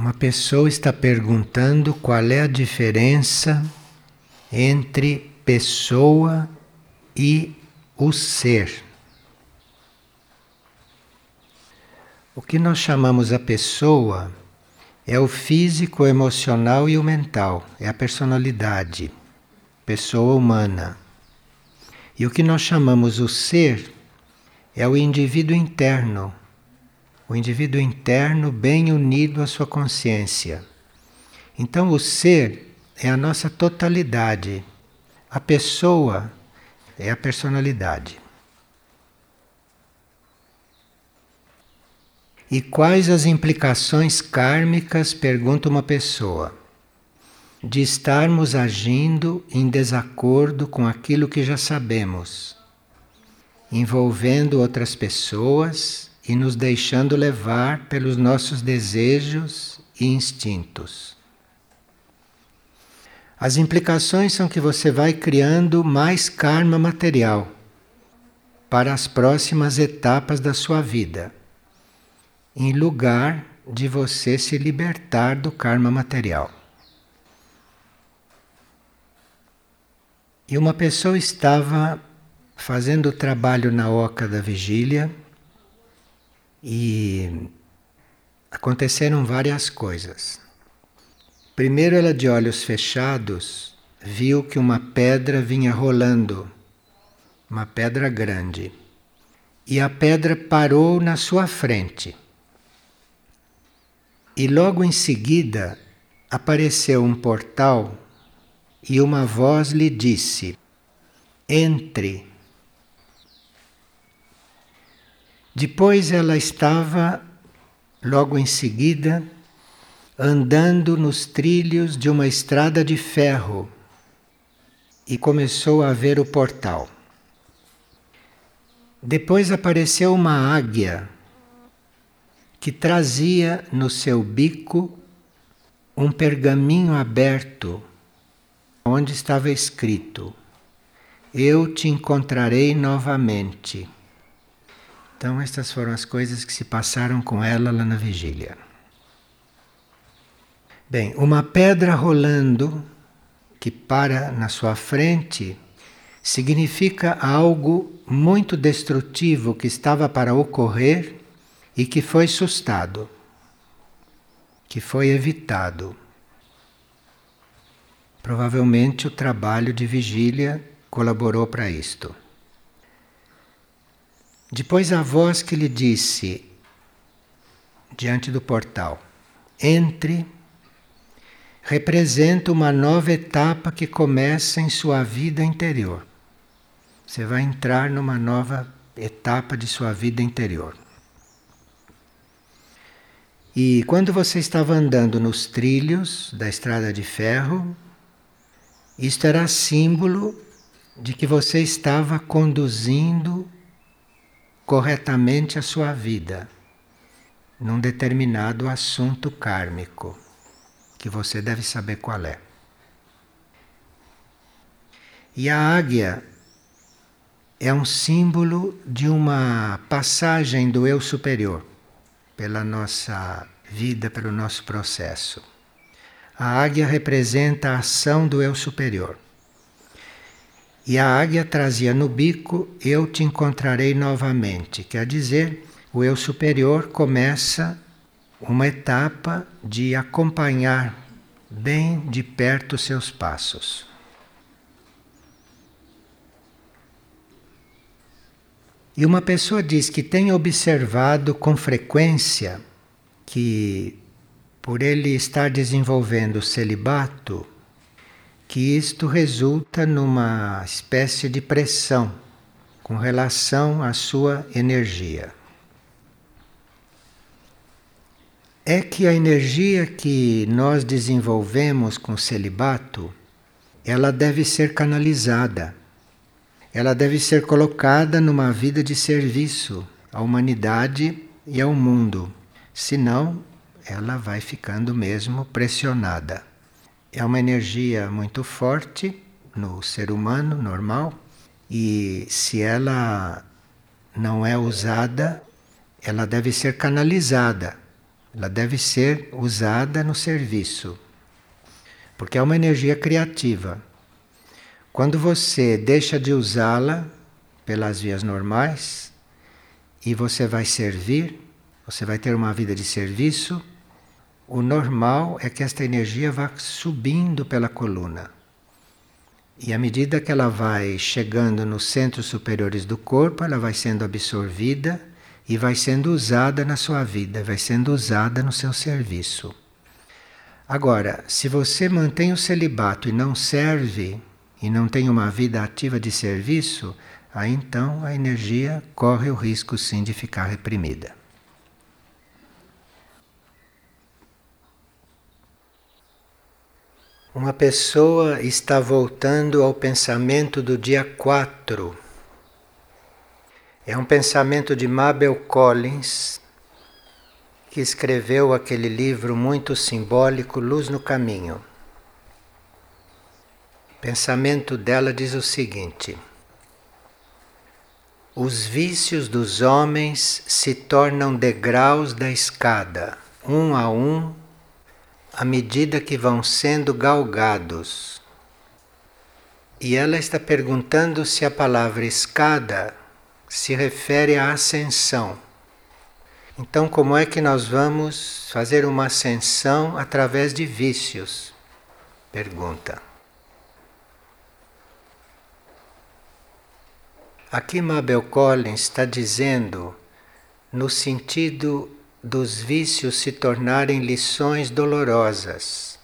Uma pessoa está perguntando qual é a diferença entre pessoa e o ser. O que nós chamamos a pessoa é o físico, o emocional e o mental, é a personalidade, pessoa humana. E o que nós chamamos o ser é o indivíduo interno, o indivíduo interno bem unido à sua consciência. Então, o ser é a nossa totalidade, a pessoa é a personalidade. E quais as implicações kármicas, pergunta uma pessoa, de estarmos agindo em desacordo com aquilo que já sabemos, envolvendo outras pessoas e nos deixando levar pelos nossos desejos e instintos. As implicações são que você vai criando mais karma material para as próximas etapas da sua vida, em lugar de você se libertar do karma material. E uma pessoa estava fazendo o trabalho na oca da vigília e aconteceram várias coisas. Primeiro, ela, de olhos fechados, viu que uma pedra vinha rolando, uma pedra grande, e a pedra parou na sua frente. E logo em seguida apareceu um portal e uma voz lhe disse: Entre. Depois ela estava, logo em seguida, andando nos trilhos de uma estrada de ferro e começou a ver o portal. Depois apareceu uma águia que trazia no seu bico um pergaminho aberto onde estava escrito: Eu te encontrarei novamente. Então, estas foram as coisas que se passaram com ela lá na vigília. Bem, uma pedra rolando que para na sua frente significa algo muito destrutivo que estava para ocorrer e que foi sustado, que foi evitado. Provavelmente o trabalho de vigília colaborou para isto. Depois a voz que lhe disse, diante do portal, entre, representa uma nova etapa que começa em sua vida interior. Você vai entrar numa nova etapa de sua vida interior. E quando você estava andando nos trilhos da estrada de ferro, isto era símbolo de que você estava conduzindo corretamente a sua vida num determinado assunto kármico, que você deve saber qual é. E a águia é um símbolo de uma passagem do eu superior pela nossa vida, pelo nosso processo. A águia representa a ação do eu superior. E a águia trazia no bico: Eu te encontrarei novamente. Quer dizer, o eu superior começa uma etapa de acompanhar bem de perto seus passos. E uma pessoa diz que tem observado com frequência que, por ele estar desenvolvendo o celibato, que isto resulta numa espécie de pressão com relação à sua energia. É que a energia que nós desenvolvemos com celibato, ela deve ser canalizada. Ela deve ser colocada numa vida de serviço à humanidade e ao mundo. Senão, ela vai ficando mesmo pressionada é uma energia muito forte no ser humano normal e se ela não é usada, ela deve ser canalizada Ela deve ser usada no serviço, porque é uma energia criativa. Quando você deixa de usá-la pelas vias normais e você vai servir, você vai ter uma vida de serviço, o normal é que esta energia vá subindo pela coluna. E à medida que ela vai chegando nos centros superiores do corpo, ela vai sendo absorvida e vai sendo usada na sua vida, vai sendo usada no seu serviço. Agora, se você mantém o celibato e não serve, e não tem uma vida ativa de serviço, aí então a energia corre o risco sim de ficar reprimida. Uma pessoa está voltando ao pensamento do dia 4. É um pensamento de Mabel Collins, que escreveu aquele livro muito simbólico, Luz no Caminho. O pensamento dela diz o seguinte: Os vícios dos homens se tornam degraus da escada, um a um à medida que vão sendo galgados. E ela está perguntando se a palavra escada se refere à ascensão. Então, como é que nós vamos fazer uma ascensão através de vícios? Pergunta. Aqui Mabel Collins está dizendo no sentido dos vícios se tornarem lições dolorosas.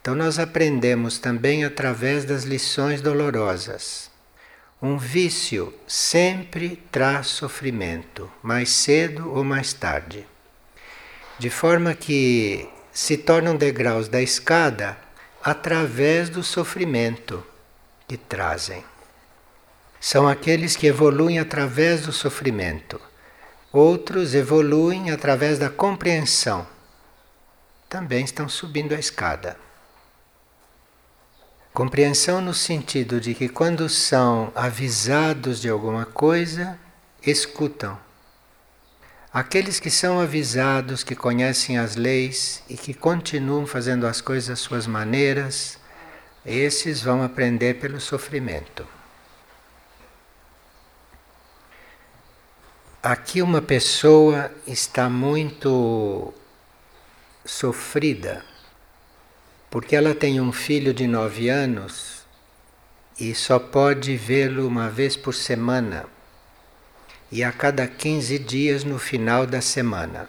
Então, nós aprendemos também através das lições dolorosas. Um vício sempre traz sofrimento, mais cedo ou mais tarde. De forma que se tornam degraus da escada através do sofrimento que trazem. São aqueles que evoluem através do sofrimento. Outros evoluem através da compreensão. Também estão subindo a escada. Compreensão no sentido de que quando são avisados de alguma coisa, escutam. Aqueles que são avisados, que conhecem as leis e que continuam fazendo as coisas às suas maneiras, esses vão aprender pelo sofrimento. Aqui uma pessoa está muito sofrida porque ela tem um filho de nove anos e só pode vê-lo uma vez por semana e a cada 15 dias no final da semana.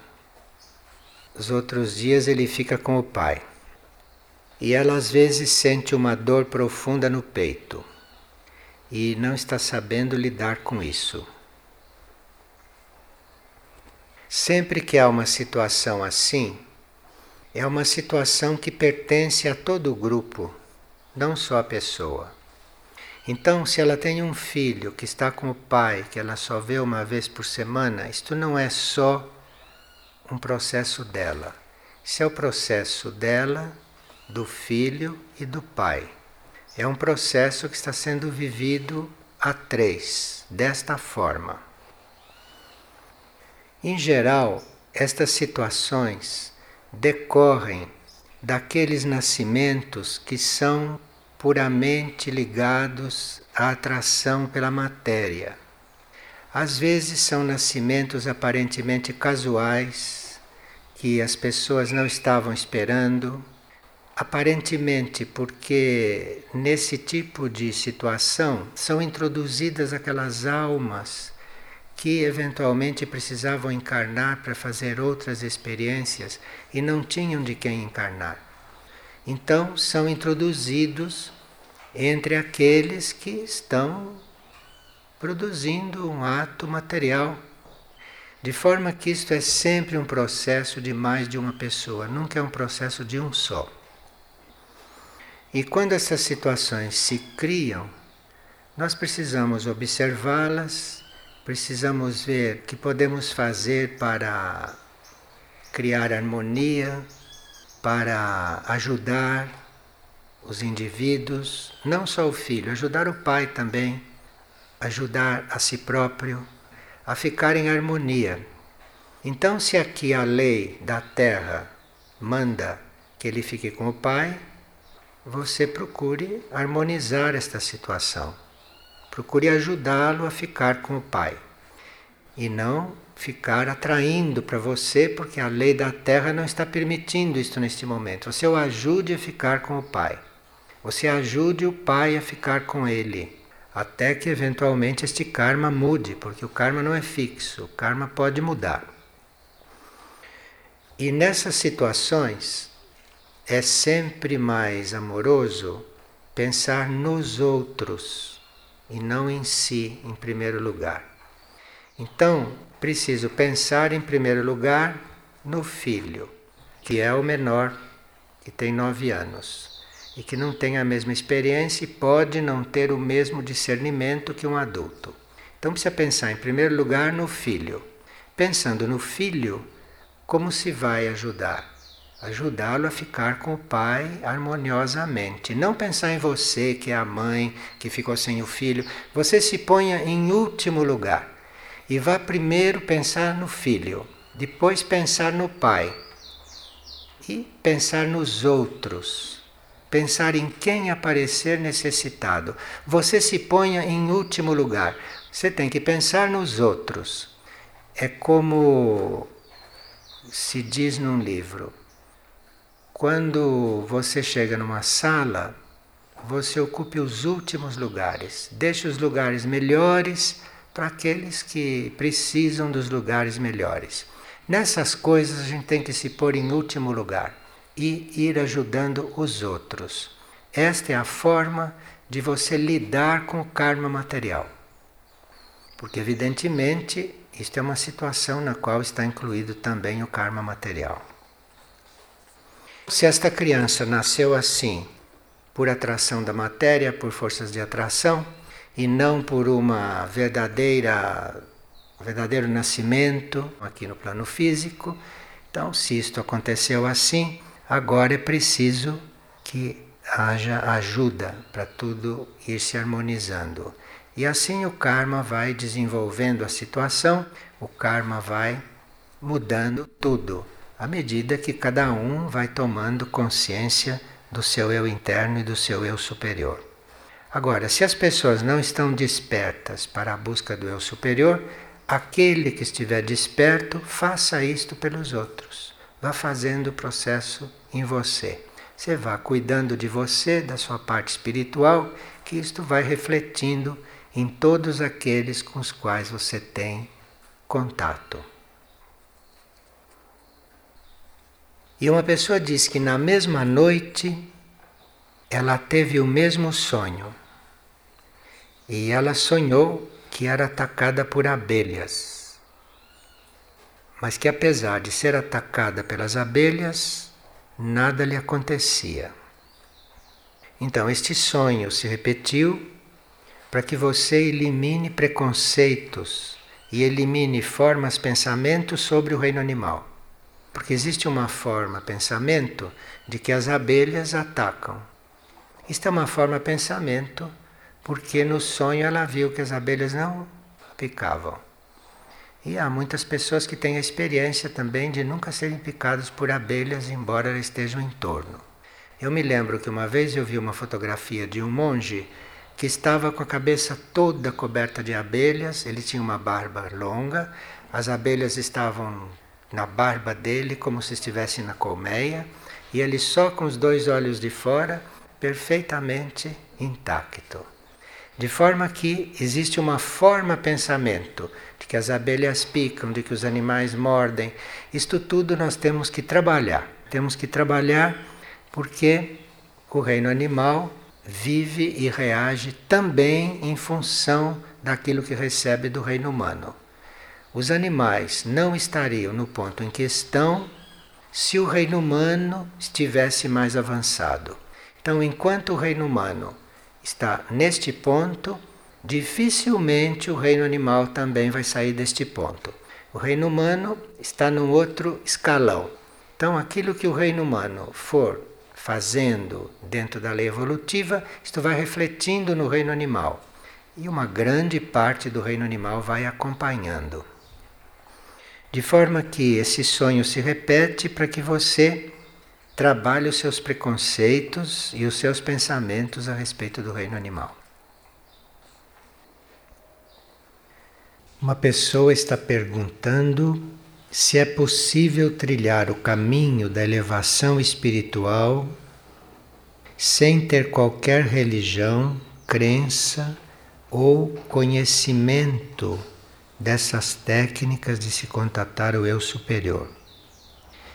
Os outros dias ele fica com o pai. E ela às vezes sente uma dor profunda no peito e não está sabendo lidar com isso. Sempre que há uma situação assim, é uma situação que pertence a todo o grupo, não só a pessoa. Então, se ela tem um filho que está com o pai, que ela só vê uma vez por semana, isto não é só um processo dela. Isso é o processo dela, do filho e do pai. É um processo que está sendo vivido a três, desta forma. Em geral, estas situações decorrem daqueles nascimentos que são puramente ligados à atração pela matéria. Às vezes são nascimentos aparentemente casuais, que as pessoas não estavam esperando, aparentemente porque nesse tipo de situação são introduzidas aquelas almas que eventualmente precisavam encarnar para fazer outras experiências e não tinham de quem encarnar. Então são introduzidos entre aqueles que estão produzindo um ato material. De forma que isto é sempre um processo de mais de uma pessoa, nunca é um processo de um só. E quando essas situações se criam, nós precisamos observá-las precisamos ver o que podemos fazer para criar harmonia, para ajudar os indivíduos, não só o filho, ajudar o pai também, ajudar a si próprio a ficar em harmonia. Então, se aqui a lei da Terra manda que ele fique com o pai, você procure harmonizar esta situação. Procure ajudá-lo a ficar com o pai. E não ficar atraindo para você, porque a lei da terra não está permitindo isto neste momento. Você o ajude a ficar com o pai. Você ajude o pai a ficar com ele. Até que eventualmente este karma mude, porque o karma não é fixo, o karma pode mudar. E nessas situações, é sempre mais amoroso pensar nos outros e não em si em primeiro lugar. Então, preciso pensar em primeiro lugar no filho, que é o menor, que tem nove anos e que não tem a mesma experiência e pode não ter o mesmo discernimento que um adulto. Então precisa pensar em primeiro lugar no filho. Pensando no filho, como se vai ajudar? Ajudá-lo a ficar com o pai harmoniosamente. Não pensar em você, que é a mãe que ficou sem o filho. Você se ponha em último lugar e vá primeiro pensar no filho, depois pensar no pai e pensar nos outros. Pensar em quem aparecer necessitado. Você se ponha em último lugar. Você tem que pensar nos outros. É como se diz num livro quando você chega numa sala, você ocupe os últimos lugares. Deixe os lugares melhores para aqueles que precisam dos lugares melhores. Nessas coisas a gente tem que se pôr em último lugar e ir ajudando os outros. Esta é a forma de você lidar com o karma material. Porque, evidentemente, isto é uma situação na qual está incluído também o karma material. Se esta criança nasceu assim, por atração da matéria, por forças de atração, e não por uma verdadeira verdadeiro nascimento aqui no plano físico, então se isto aconteceu assim, agora é preciso que haja ajuda para tudo ir se harmonizando. E assim o karma vai desenvolvendo a situação, o karma vai mudando tudo à medida que cada um vai tomando consciência do seu eu interno e do seu eu superior. Agora, se as pessoas não estão despertas para a busca do eu superior, aquele que estiver desperto, faça isto pelos outros. Vá fazendo o processo em você. Você vá cuidando de você, da sua parte espiritual, que isto vai refletindo em todos aqueles com os quais você tem contato. E uma pessoa diz que na mesma noite ela teve o mesmo sonho. E ela sonhou que era atacada por abelhas. Mas que apesar de ser atacada pelas abelhas, nada lhe acontecia. Então, este sonho se repetiu para que você elimine preconceitos e elimine formas, pensamentos sobre o reino animal. Porque existe uma forma, pensamento, de que as abelhas atacam. Isto é uma forma, pensamento, porque no sonho ela viu que as abelhas não picavam. E há muitas pessoas que têm a experiência também de nunca serem picadas por abelhas, embora elas estejam em torno. Eu me lembro que uma vez eu vi uma fotografia de um monge que estava com a cabeça toda coberta de abelhas, ele tinha uma barba longa, as abelhas estavam na barba dele como se estivesse na colmeia, e ele só com os dois olhos de fora, perfeitamente intacto. De forma que existe uma forma pensamento de que as abelhas picam, de que os animais mordem. Isto tudo nós temos que trabalhar. Temos que trabalhar porque o reino animal vive e reage também em função daquilo que recebe do reino humano. Os animais não estariam no ponto em que estão se o reino humano estivesse mais avançado. Então, enquanto o reino humano está neste ponto, dificilmente o reino animal também vai sair deste ponto. O reino humano está num outro escalão. Então, aquilo que o reino humano for fazendo dentro da lei evolutiva, isto vai refletindo no reino animal. E uma grande parte do reino animal vai acompanhando. De forma que esse sonho se repete para que você trabalhe os seus preconceitos e os seus pensamentos a respeito do reino animal. Uma pessoa está perguntando se é possível trilhar o caminho da elevação espiritual sem ter qualquer religião, crença ou conhecimento dessas técnicas de se contatar o eu superior.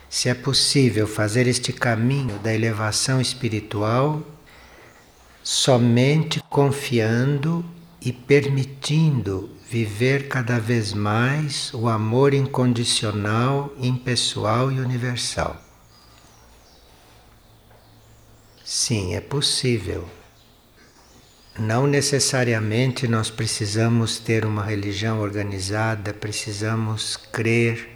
Se é possível fazer este caminho da elevação espiritual somente confiando e permitindo viver cada vez mais o amor incondicional, impessoal e universal. Sim, é possível. Não necessariamente nós precisamos ter uma religião organizada, precisamos crer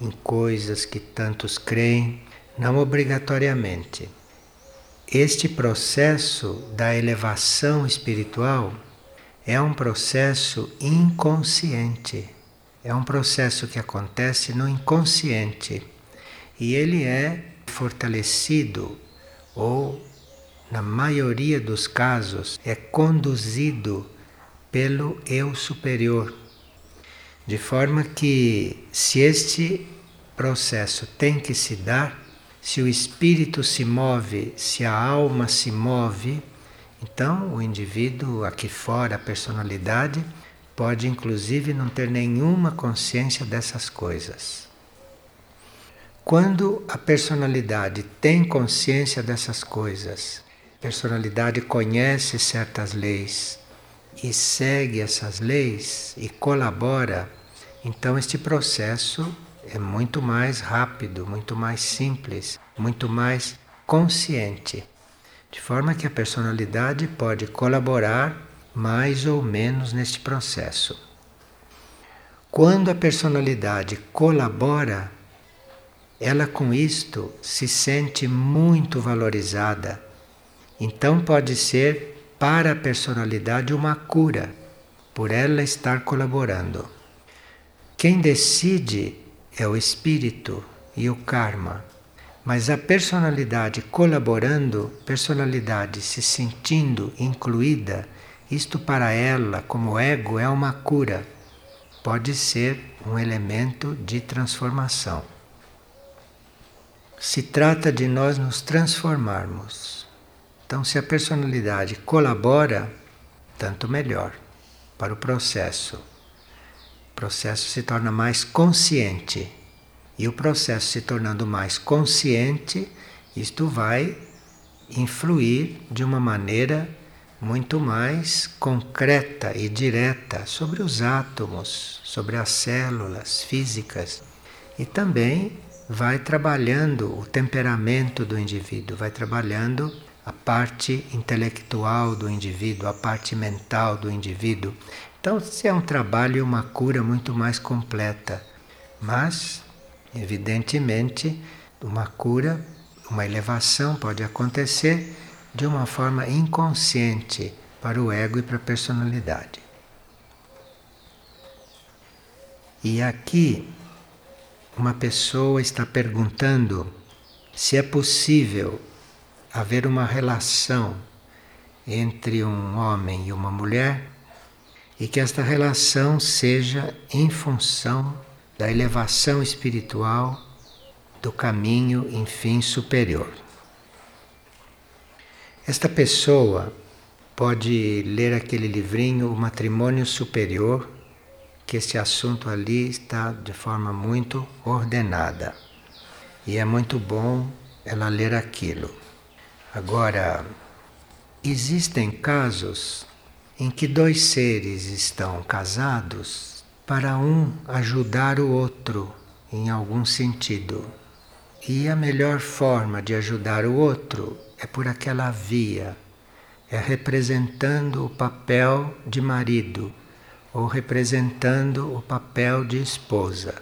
em coisas que tantos creem, não obrigatoriamente. Este processo da elevação espiritual é um processo inconsciente. É um processo que acontece no inconsciente e ele é fortalecido ou na maioria dos casos, é conduzido pelo eu superior. De forma que, se este processo tem que se dar, se o espírito se move, se a alma se move, então o indivíduo aqui fora, a personalidade, pode inclusive não ter nenhuma consciência dessas coisas. Quando a personalidade tem consciência dessas coisas personalidade conhece certas leis e segue essas leis e colabora, então este processo é muito mais rápido, muito mais simples, muito mais consciente. De forma que a personalidade pode colaborar mais ou menos neste processo. Quando a personalidade colabora, ela com isto se sente muito valorizada então pode ser para a personalidade uma cura, por ela estar colaborando. Quem decide é o espírito e o karma, mas a personalidade colaborando, personalidade se sentindo incluída, isto para ela, como ego, é uma cura. Pode ser um elemento de transformação. Se trata de nós nos transformarmos. Então, se a personalidade colabora, tanto melhor para o processo. O processo se torna mais consciente. E o processo se tornando mais consciente, isto vai influir de uma maneira muito mais concreta e direta sobre os átomos, sobre as células físicas e também vai trabalhando o temperamento do indivíduo, vai trabalhando a parte intelectual do indivíduo, a parte mental do indivíduo. Então, isso é um trabalho e uma cura muito mais completa. Mas, evidentemente, uma cura, uma elevação pode acontecer de uma forma inconsciente para o ego e para a personalidade. E aqui, uma pessoa está perguntando se é possível haver uma relação entre um homem e uma mulher e que esta relação seja em função da elevação espiritual do caminho, enfim, superior. Esta pessoa pode ler aquele livrinho O Matrimônio Superior, que esse assunto ali está de forma muito ordenada. E é muito bom ela ler aquilo. Agora, existem casos em que dois seres estão casados para um ajudar o outro em algum sentido. E a melhor forma de ajudar o outro é por aquela via, é representando o papel de marido ou representando o papel de esposa.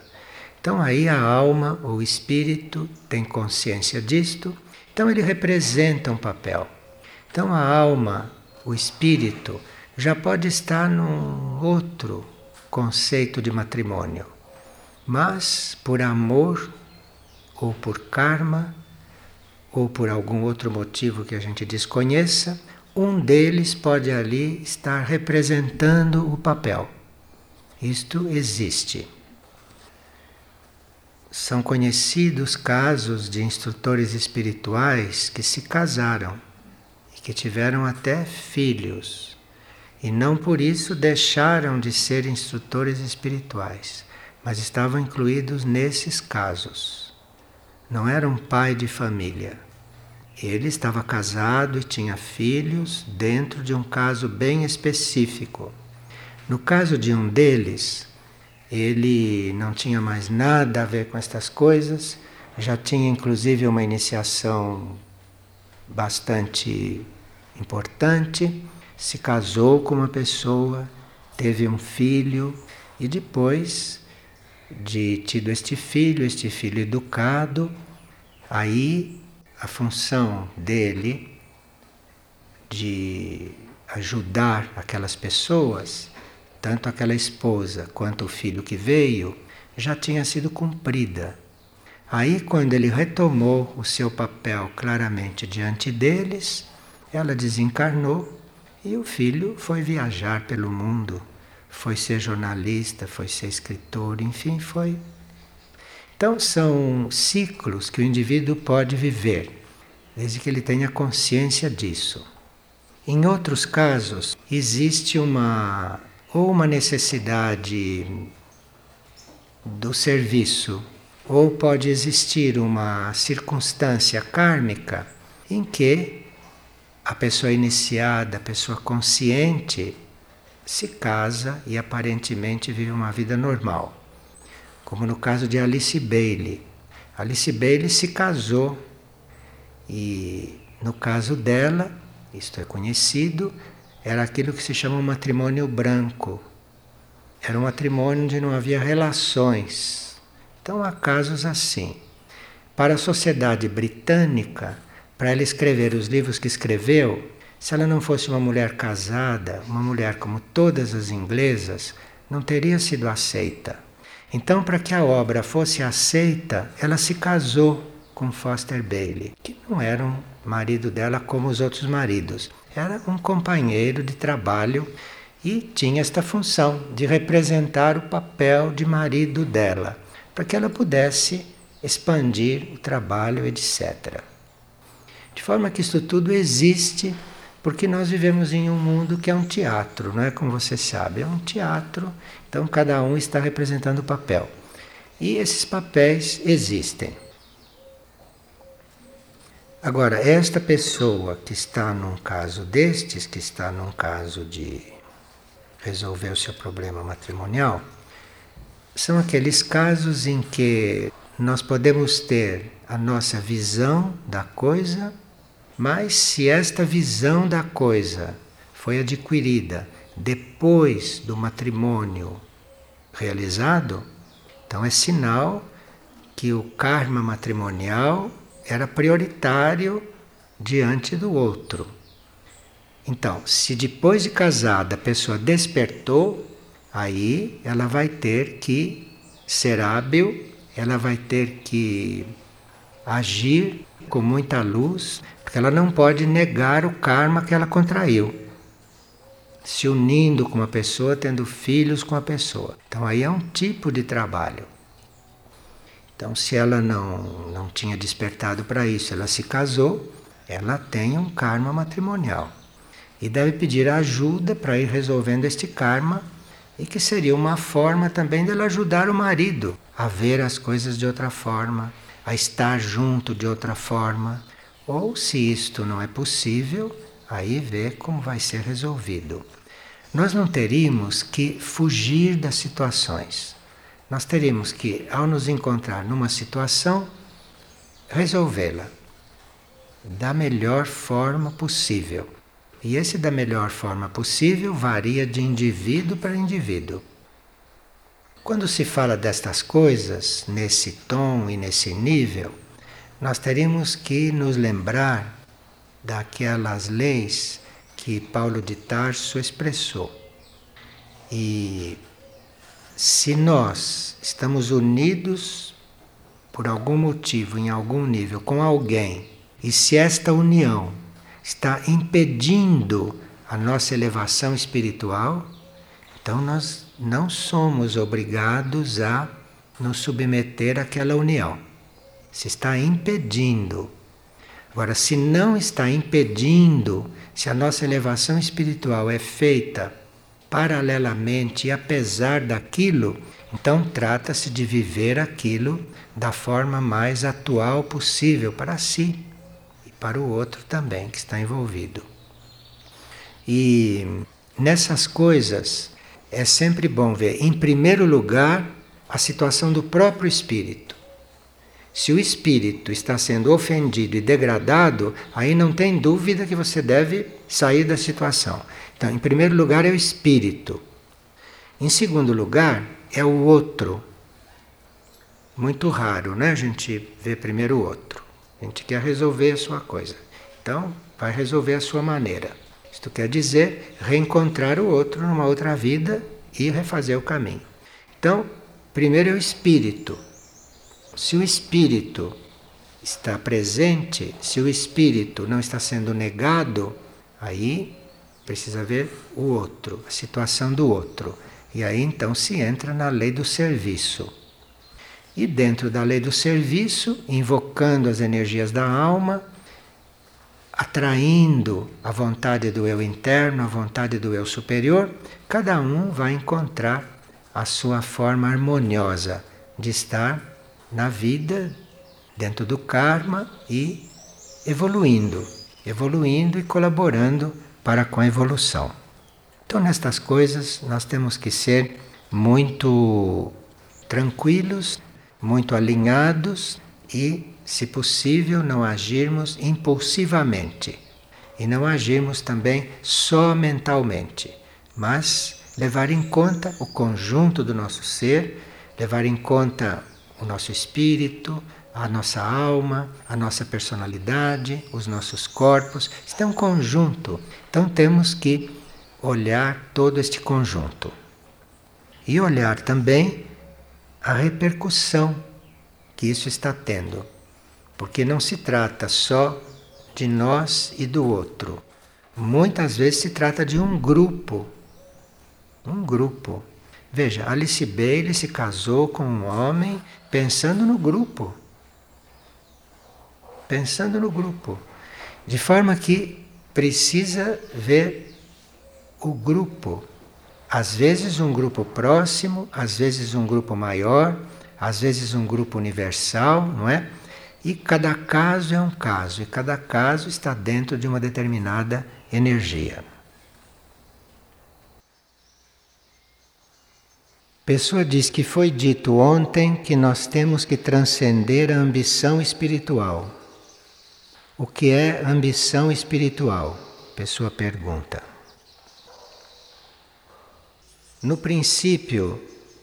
Então aí a alma, o espírito tem consciência disto então ele representa um papel. Então a alma, o espírito, já pode estar num outro conceito de matrimônio. mas por amor ou por karma ou por algum outro motivo que a gente desconheça, um deles pode ali estar representando o papel. Isto existe. São conhecidos casos de instrutores espirituais que se casaram e que tiveram até filhos, e não por isso deixaram de ser instrutores espirituais, mas estavam incluídos nesses casos. Não era um pai de família. Ele estava casado e tinha filhos dentro de um caso bem específico. No caso de um deles, ele não tinha mais nada a ver com estas coisas, já tinha inclusive uma iniciação bastante importante, se casou com uma pessoa, teve um filho e depois de tido este filho, este filho educado, aí a função dele de ajudar aquelas pessoas tanto aquela esposa quanto o filho que veio, já tinha sido cumprida. Aí, quando ele retomou o seu papel claramente diante deles, ela desencarnou e o filho foi viajar pelo mundo, foi ser jornalista, foi ser escritor, enfim, foi. Então, são ciclos que o indivíduo pode viver, desde que ele tenha consciência disso. Em outros casos, existe uma ou uma necessidade do serviço, ou pode existir uma circunstância kármica em que a pessoa iniciada, a pessoa consciente, se casa e aparentemente vive uma vida normal. Como no caso de Alice Bailey. Alice Bailey se casou e, no caso dela, isto é conhecido, era aquilo que se chama um matrimônio branco. Era um matrimônio onde não havia relações. Então há casos assim. Para a sociedade britânica, para ela escrever os livros que escreveu, se ela não fosse uma mulher casada, uma mulher como todas as inglesas, não teria sido aceita. Então, para que a obra fosse aceita, ela se casou com Foster Bailey, que não era um marido dela como os outros maridos era um companheiro de trabalho e tinha esta função de representar o papel de marido dela, para que ela pudesse expandir o trabalho, etc. De forma que isso tudo existe porque nós vivemos em um mundo que é um teatro, não é como você sabe, é um teatro, então cada um está representando o papel. E esses papéis existem. Agora, esta pessoa que está num caso destes, que está num caso de resolver o seu problema matrimonial, são aqueles casos em que nós podemos ter a nossa visão da coisa, mas se esta visão da coisa foi adquirida depois do matrimônio realizado, então é sinal que o karma matrimonial era prioritário diante do outro. Então, se depois de casada a pessoa despertou, aí ela vai ter que ser hábil, ela vai ter que agir com muita luz, porque ela não pode negar o karma que ela contraiu. Se unindo com uma pessoa, tendo filhos com a pessoa. Então aí é um tipo de trabalho. Então, se ela não, não tinha despertado para isso, ela se casou, ela tem um karma matrimonial. E deve pedir ajuda para ir resolvendo este karma, e que seria uma forma também dela ajudar o marido a ver as coisas de outra forma, a estar junto de outra forma. Ou, se isto não é possível, aí ver como vai ser resolvido. Nós não teríamos que fugir das situações. Nós teríamos que, ao nos encontrar numa situação, resolvê-la da melhor forma possível. E esse da melhor forma possível varia de indivíduo para indivíduo. Quando se fala destas coisas, nesse tom e nesse nível, nós teríamos que nos lembrar daquelas leis que Paulo de Tarso expressou. E se nós estamos unidos por algum motivo, em algum nível, com alguém, e se esta união está impedindo a nossa elevação espiritual, então nós não somos obrigados a nos submeter àquela união. Se está impedindo. Agora, se não está impedindo, se a nossa elevação espiritual é feita paralelamente e apesar daquilo, então trata-se de viver aquilo da forma mais atual possível para si e para o outro também que está envolvido. E nessas coisas é sempre bom ver, em primeiro lugar, a situação do próprio espírito. Se o espírito está sendo ofendido e degradado, aí não tem dúvida que você deve sair da situação. Então, em primeiro lugar é o espírito. Em segundo lugar, é o outro. Muito raro, né? A gente vê primeiro o outro. A gente quer resolver a sua coisa. Então, vai resolver a sua maneira. Isto quer dizer reencontrar o outro numa outra vida e refazer o caminho. Então, primeiro é o espírito. Se o espírito está presente, se o espírito não está sendo negado, aí precisa ver o outro, a situação do outro. E aí então se entra na lei do serviço. E dentro da lei do serviço, invocando as energias da alma, atraindo a vontade do eu interno, a vontade do eu superior, cada um vai encontrar a sua forma harmoniosa de estar na vida, dentro do karma e evoluindo, evoluindo e colaborando para com a evolução. Então, nestas coisas, nós temos que ser muito tranquilos, muito alinhados e, se possível, não agirmos impulsivamente. E não agirmos também só mentalmente, mas levar em conta o conjunto do nosso ser, levar em conta o nosso espírito, a nossa alma, a nossa personalidade, os nossos corpos. Isto é um conjunto. Então temos que olhar todo este conjunto. E olhar também a repercussão que isso está tendo. Porque não se trata só de nós e do outro. Muitas vezes se trata de um grupo. Um grupo. Veja, Alice Bailey se casou com um homem pensando no grupo. Pensando no grupo. De forma que precisa ver o grupo. Às vezes um grupo próximo, às vezes um grupo maior, às vezes um grupo universal, não é? E cada caso é um caso, e cada caso está dentro de uma determinada energia. Pessoa diz que foi dito ontem que nós temos que transcender a ambição espiritual. O que é ambição espiritual? Pessoa pergunta. No princípio,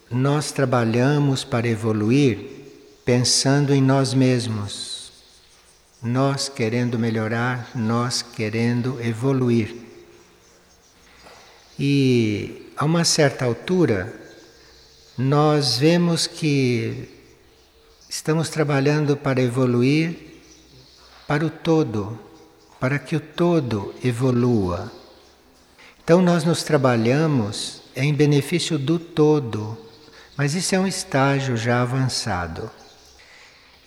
nós trabalhamos para evoluir pensando em nós mesmos, nós querendo melhorar, nós querendo evoluir. E a uma certa altura, nós vemos que estamos trabalhando para evoluir para o todo, para que o todo evolua. Então, nós nos trabalhamos em benefício do todo, mas isso é um estágio já avançado.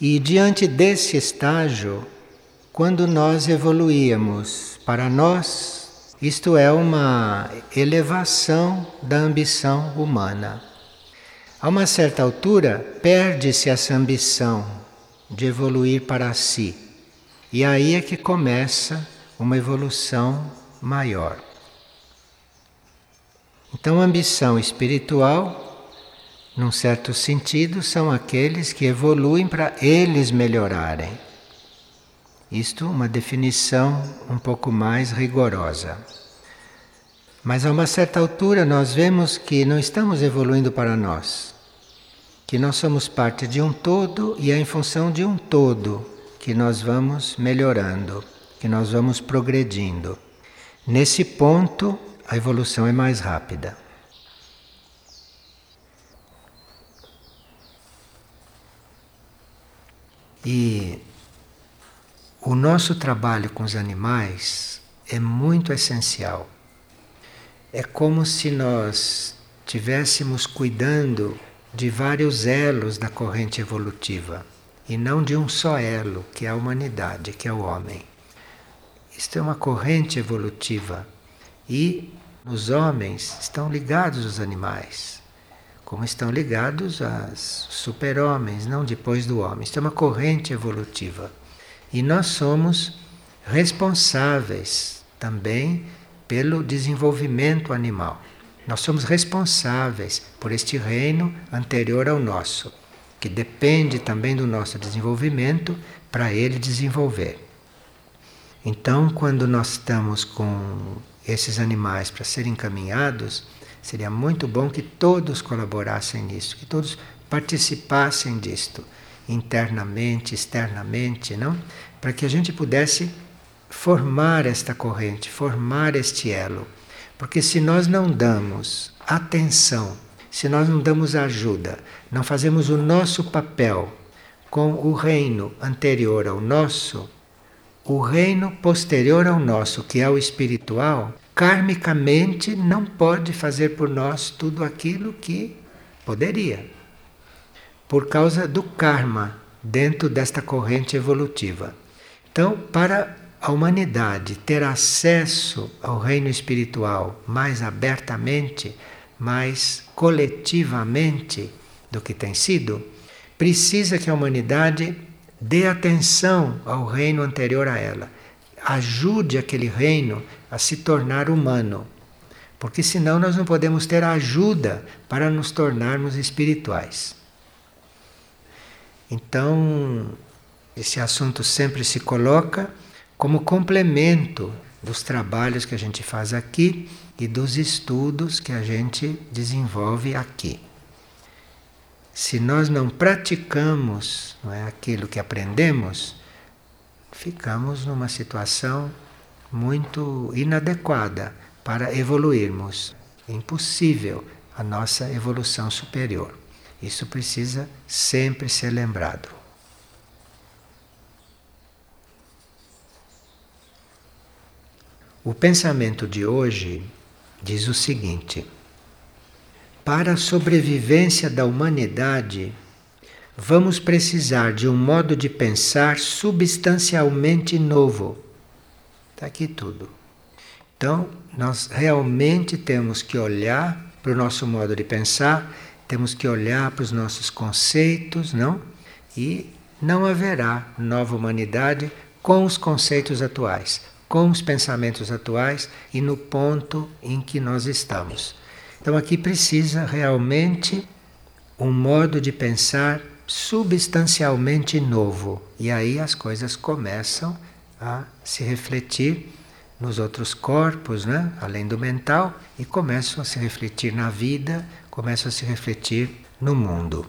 E diante desse estágio, quando nós evoluíamos para nós, isto é uma elevação da ambição humana. A uma certa altura, perde-se essa ambição de evoluir para si. E aí é que começa uma evolução maior. Então, ambição espiritual, num certo sentido, são aqueles que evoluem para eles melhorarem. Isto uma definição um pouco mais rigorosa. Mas a uma certa altura nós vemos que não estamos evoluindo para nós, que nós somos parte de um todo e é em função de um todo que nós vamos melhorando, que nós vamos progredindo. Nesse ponto, a evolução é mais rápida. E o nosso trabalho com os animais é muito essencial. É como se nós tivéssemos cuidando de vários elos da corrente evolutiva e não de um só elo, que é a humanidade, que é o homem. Isto é uma corrente evolutiva e os homens estão ligados aos animais, como estão ligados aos super-homens, não depois do homem. Isto é uma corrente evolutiva. E nós somos responsáveis também pelo desenvolvimento animal. Nós somos responsáveis por este reino anterior ao nosso, que depende também do nosso desenvolvimento para ele desenvolver. Então, quando nós estamos com esses animais para serem encaminhados, seria muito bom que todos colaborassem nisso, que todos participassem disto, internamente, externamente, não? Para que a gente pudesse formar esta corrente, formar este elo. Porque se nós não damos atenção, se nós não damos ajuda, não fazemos o nosso papel com o reino anterior ao nosso, o reino posterior ao nosso, que é o espiritual, karmicamente não pode fazer por nós tudo aquilo que poderia. Por causa do karma dentro desta corrente evolutiva. Então, para a humanidade ter acesso ao reino espiritual mais abertamente, mais coletivamente do que tem sido, precisa que a humanidade Dê atenção ao reino anterior a ela. Ajude aquele reino a se tornar humano. Porque senão nós não podemos ter ajuda para nos tornarmos espirituais. Então, esse assunto sempre se coloca como complemento dos trabalhos que a gente faz aqui e dos estudos que a gente desenvolve aqui se nós não praticamos não é, aquilo que aprendemos, ficamos numa situação muito inadequada para evoluirmos. É impossível a nossa evolução superior. Isso precisa sempre ser lembrado. O pensamento de hoje diz o seguinte para a sobrevivência da humanidade, vamos precisar de um modo de pensar substancialmente novo. Está aqui tudo. Então, nós realmente temos que olhar para o nosso modo de pensar, temos que olhar para os nossos conceitos, não? E não haverá nova humanidade com os conceitos atuais, com os pensamentos atuais e no ponto em que nós estamos. Então aqui precisa realmente um modo de pensar substancialmente novo. E aí as coisas começam a se refletir nos outros corpos, né? além do mental, e começam a se refletir na vida, começam a se refletir no mundo.